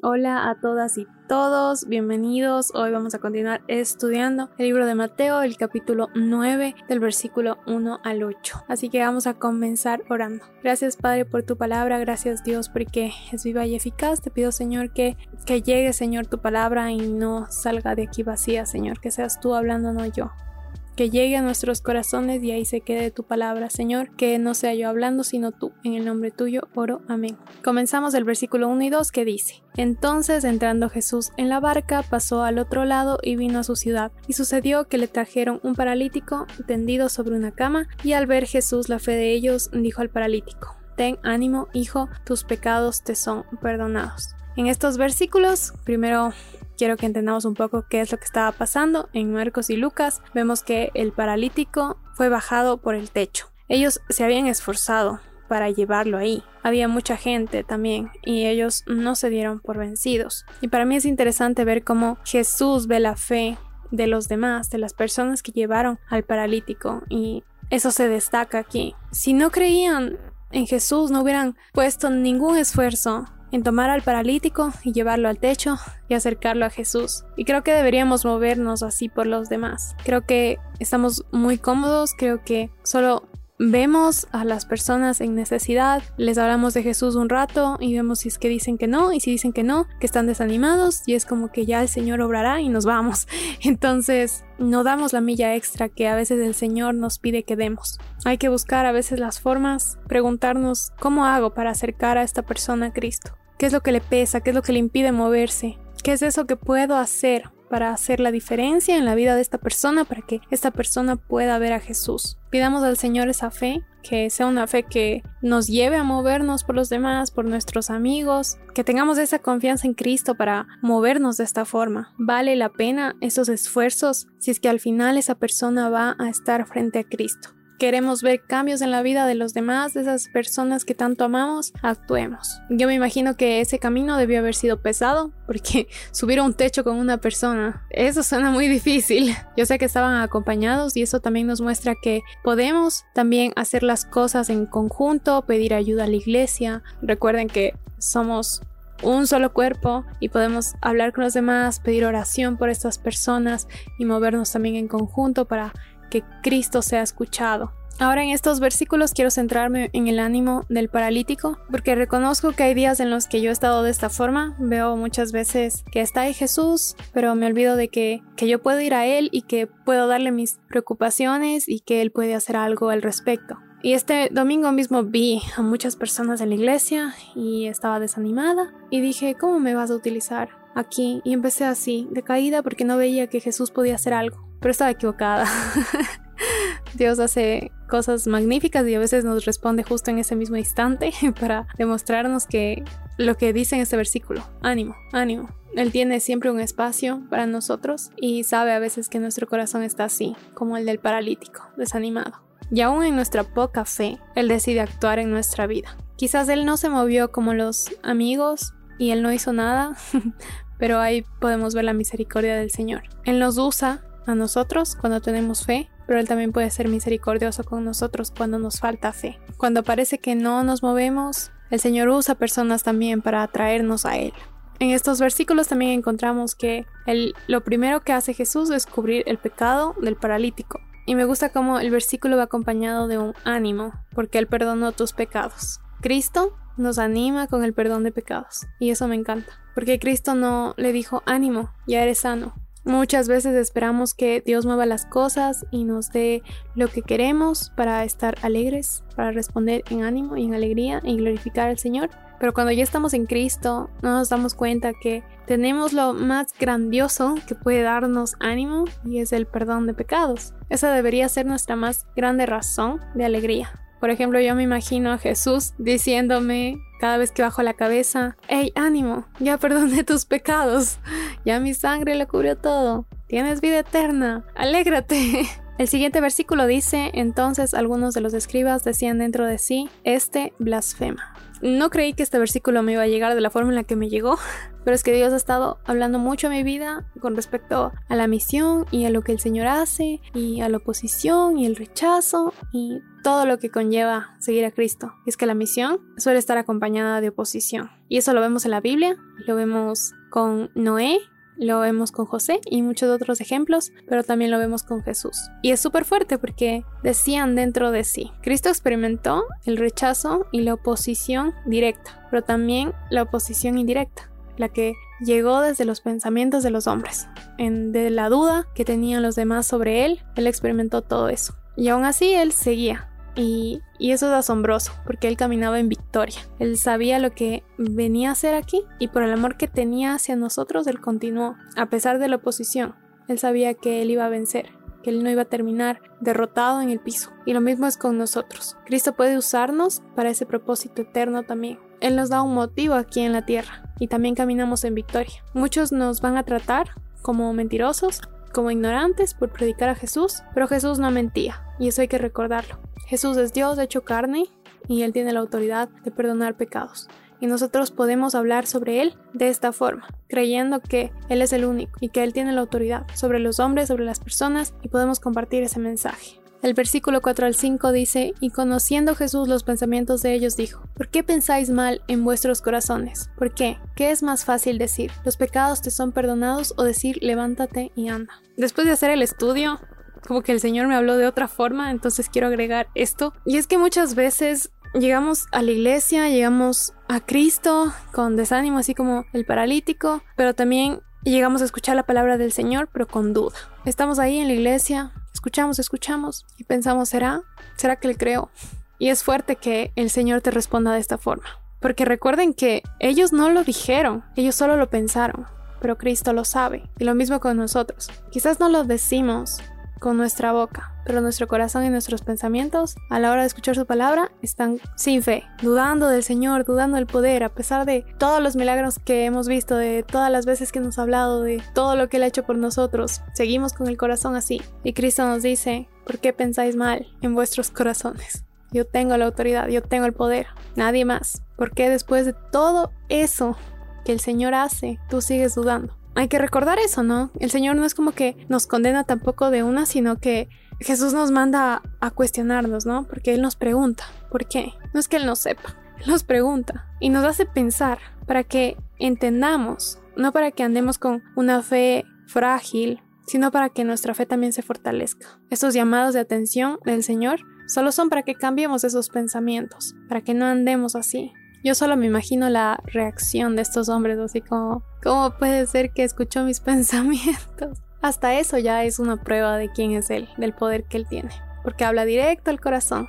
Hola a todas y todos, bienvenidos. Hoy vamos a continuar estudiando el libro de Mateo, el capítulo 9, del versículo 1 al 8. Así que vamos a comenzar orando. Gracias Padre por tu palabra, gracias Dios porque es viva y eficaz. Te pido Señor que, que llegue Señor tu palabra y no salga de aquí vacía Señor, que seas tú hablando, no yo que llegue a nuestros corazones y ahí se quede tu palabra, Señor, que no sea yo hablando, sino tú. En el nombre tuyo oro, amén. Comenzamos el versículo 1 y 2 que dice, Entonces entrando Jesús en la barca, pasó al otro lado y vino a su ciudad. Y sucedió que le trajeron un paralítico tendido sobre una cama, y al ver Jesús la fe de ellos, dijo al paralítico, Ten ánimo, hijo, tus pecados te son perdonados. En estos versículos, primero quiero que entendamos un poco qué es lo que estaba pasando. En Marcos y Lucas vemos que el paralítico fue bajado por el techo. Ellos se habían esforzado para llevarlo ahí. Había mucha gente también y ellos no se dieron por vencidos. Y para mí es interesante ver cómo Jesús ve la fe de los demás, de las personas que llevaron al paralítico y eso se destaca aquí. Si no creían en Jesús, no hubieran puesto ningún esfuerzo en tomar al paralítico y llevarlo al techo y acercarlo a Jesús. Y creo que deberíamos movernos así por los demás. Creo que estamos muy cómodos, creo que solo vemos a las personas en necesidad, les hablamos de Jesús un rato y vemos si es que dicen que no y si dicen que no, que están desanimados y es como que ya el Señor obrará y nos vamos. Entonces no damos la milla extra que a veces el Señor nos pide que demos. Hay que buscar a veces las formas, preguntarnos cómo hago para acercar a esta persona a Cristo. ¿Qué es lo que le pesa? ¿Qué es lo que le impide moverse? ¿Qué es eso que puedo hacer para hacer la diferencia en la vida de esta persona, para que esta persona pueda ver a Jesús. Pidamos al Señor esa fe, que sea una fe que nos lleve a movernos por los demás, por nuestros amigos, que tengamos esa confianza en Cristo para movernos de esta forma. Vale la pena esos esfuerzos si es que al final esa persona va a estar frente a Cristo queremos ver cambios en la vida de los demás, de esas personas que tanto amamos, actuemos. Yo me imagino que ese camino debió haber sido pesado, porque subir a un techo con una persona, eso suena muy difícil. Yo sé que estaban acompañados y eso también nos muestra que podemos también hacer las cosas en conjunto, pedir ayuda a la iglesia. Recuerden que somos un solo cuerpo y podemos hablar con los demás, pedir oración por estas personas y movernos también en conjunto para que Cristo sea escuchado. Ahora en estos versículos quiero centrarme en el ánimo del paralítico, porque reconozco que hay días en los que yo he estado de esta forma, veo muchas veces que está ahí Jesús, pero me olvido de que, que yo puedo ir a Él y que puedo darle mis preocupaciones y que Él puede hacer algo al respecto. Y este domingo mismo vi a muchas personas en la iglesia y estaba desanimada y dije, ¿cómo me vas a utilizar aquí? Y empecé así, de caída porque no veía que Jesús podía hacer algo pero estaba equivocada. Dios hace cosas magníficas y a veces nos responde justo en ese mismo instante para demostrarnos que lo que dice en este versículo, ánimo, ánimo. Él tiene siempre un espacio para nosotros y sabe a veces que nuestro corazón está así, como el del paralítico, desanimado. Y aún en nuestra poca fe, Él decide actuar en nuestra vida. Quizás Él no se movió como los amigos y Él no hizo nada, pero ahí podemos ver la misericordia del Señor. Él nos usa a nosotros cuando tenemos fe, pero Él también puede ser misericordioso con nosotros cuando nos falta fe. Cuando parece que no nos movemos, el Señor usa personas también para atraernos a Él. En estos versículos también encontramos que lo primero que hace Jesús es cubrir el pecado del paralítico. Y me gusta cómo el versículo va acompañado de un ánimo, porque Él perdonó tus pecados. Cristo nos anima con el perdón de pecados. Y eso me encanta. Porque Cristo no le dijo, ánimo, ya eres sano. Muchas veces esperamos que Dios mueva las cosas y nos dé lo que queremos para estar alegres, para responder en ánimo y en alegría y glorificar al Señor. Pero cuando ya estamos en Cristo, no nos damos cuenta que tenemos lo más grandioso que puede darnos ánimo y es el perdón de pecados. Esa debería ser nuestra más grande razón de alegría. Por ejemplo, yo me imagino a Jesús diciéndome cada vez que bajo la cabeza, hey, ánimo, ya perdoné tus pecados, ya mi sangre lo cubrió todo, tienes vida eterna, alégrate. El siguiente versículo dice, entonces algunos de los escribas decían dentro de sí, este blasfema. No creí que este versículo me iba a llegar de la forma en la que me llegó, pero es que Dios ha estado hablando mucho a mi vida con respecto a la misión y a lo que el Señor hace y a la oposición y el rechazo y todo lo que conlleva seguir a Cristo. Es que la misión suele estar acompañada de oposición. Y eso lo vemos en la Biblia, lo vemos con Noé, lo vemos con José y muchos otros ejemplos, pero también lo vemos con Jesús. Y es súper fuerte porque decían dentro de sí. Cristo experimentó el rechazo y la oposición directa, pero también la oposición indirecta, la que llegó desde los pensamientos de los hombres. En, de la duda que tenían los demás sobre él, él experimentó todo eso. Y aún así él seguía, y, eso es asombroso, porque él caminaba en victoria. Él sabía lo que venía a hacer aquí y por el amor que tenía hacia nosotros, él continuó, a pesar de la oposición. Él sabía que él iba a vencer, que él no iba a terminar derrotado en el piso. Y lo mismo es con nosotros. Cristo puede usarnos para ese propósito eterno también. Él nos da un motivo aquí en la tierra y también caminamos en victoria. Muchos nos van a tratar como mentirosos, como ignorantes por predicar a Jesús, pero Jesús no mentía y eso hay que recordarlo. Jesús es Dios hecho carne y Él tiene la autoridad de perdonar pecados. Y nosotros podemos hablar sobre Él de esta forma, creyendo que Él es el único y que Él tiene la autoridad sobre los hombres, sobre las personas y podemos compartir ese mensaje. El versículo 4 al 5 dice, y conociendo Jesús los pensamientos de ellos dijo, ¿por qué pensáis mal en vuestros corazones? ¿Por qué? ¿Qué es más fácil decir? ¿Los pecados te son perdonados o decir levántate y anda? Después de hacer el estudio, como que el Señor me habló de otra forma, entonces quiero agregar esto. Y es que muchas veces llegamos a la iglesia, llegamos a Cristo con desánimo, así como el paralítico, pero también llegamos a escuchar la palabra del Señor, pero con duda. Estamos ahí en la iglesia, escuchamos, escuchamos y pensamos, ¿será? ¿Será que le creo? Y es fuerte que el Señor te responda de esta forma. Porque recuerden que ellos no lo dijeron, ellos solo lo pensaron, pero Cristo lo sabe. Y lo mismo con nosotros. Quizás no lo decimos, con nuestra boca, pero nuestro corazón y nuestros pensamientos a la hora de escuchar su palabra están sin fe, dudando del Señor, dudando del poder, a pesar de todos los milagros que hemos visto, de todas las veces que nos ha hablado, de todo lo que Él ha hecho por nosotros. Seguimos con el corazón así. Y Cristo nos dice, ¿por qué pensáis mal en vuestros corazones? Yo tengo la autoridad, yo tengo el poder, nadie más. ¿Por qué después de todo eso que el Señor hace, tú sigues dudando? Hay que recordar eso, ¿no? El Señor no es como que nos condena tampoco de una, sino que Jesús nos manda a cuestionarnos, ¿no? Porque Él nos pregunta, ¿por qué? No es que Él no sepa, Él nos pregunta y nos hace pensar para que entendamos, no para que andemos con una fe frágil, sino para que nuestra fe también se fortalezca. Estos llamados de atención del Señor solo son para que cambiemos esos pensamientos, para que no andemos así, yo solo me imagino la reacción de estos hombres, así como, ¿cómo puede ser que escuchó mis pensamientos? Hasta eso ya es una prueba de quién es Él, del poder que Él tiene, porque habla directo al corazón.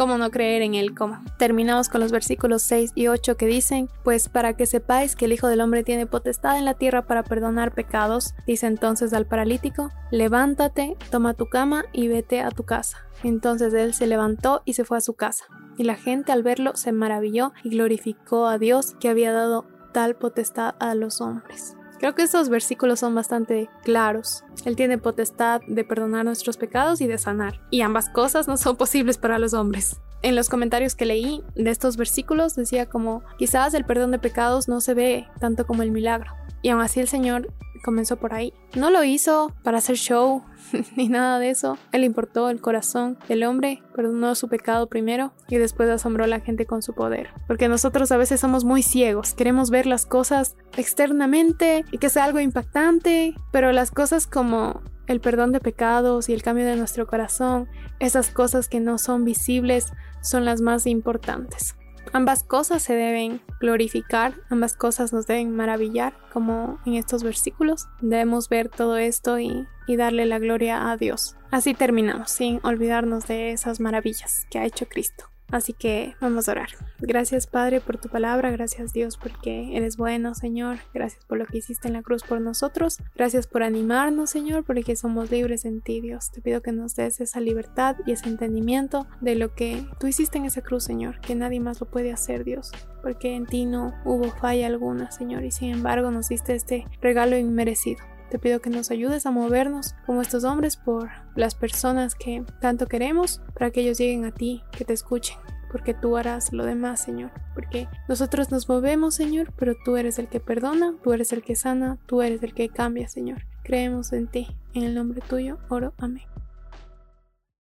¿Cómo no creer en Él? ¿Cómo? Terminamos con los versículos 6 y 8 que dicen, pues para que sepáis que el Hijo del Hombre tiene potestad en la tierra para perdonar pecados, dice entonces al paralítico, levántate, toma tu cama y vete a tu casa. Entonces él se levantó y se fue a su casa y la gente al verlo se maravilló y glorificó a Dios que había dado tal potestad a los hombres. Creo que estos versículos son bastante claros. Él tiene potestad de perdonar nuestros pecados y de sanar, y ambas cosas no son posibles para los hombres. En los comentarios que leí de estos versículos decía como quizás el perdón de pecados no se ve tanto como el milagro. Y aún así el Señor comenzó por ahí. No lo hizo para hacer show ni nada de eso. Él importó el corazón del hombre, perdonó su pecado primero y después asombró a la gente con su poder. Porque nosotros a veces somos muy ciegos, queremos ver las cosas externamente y que sea algo impactante, pero las cosas como el perdón de pecados y el cambio de nuestro corazón, esas cosas que no son visibles, son las más importantes. Ambas cosas se deben glorificar, ambas cosas nos deben maravillar, como en estos versículos. Debemos ver todo esto y, darle la gloria a Dios. Así terminamos, sin olvidarnos de esas maravillas que ha hecho Cristo. Así que vamos a orar. Gracias Padre por tu palabra, gracias Dios porque eres bueno Señor, gracias por lo que hiciste en la cruz por nosotros, gracias por animarnos Señor porque somos libres en ti Dios. Te pido que nos des esa libertad y ese entendimiento de lo que tú hiciste en esa cruz Señor, que nadie más lo puede hacer Dios, porque en ti no hubo falla alguna Señor y sin embargo nos diste este regalo inmerecido. Te pido que nos ayudes a movernos como estos hombres por las personas que tanto queremos, para que ellos lleguen a ti, que te escuchen, porque tú harás lo demás, Señor. Porque nosotros nos movemos, Señor, pero tú eres el que perdona, tú eres el que sana, tú eres el que cambia, Señor. Creemos en ti. En el nombre tuyo, oro. Amén.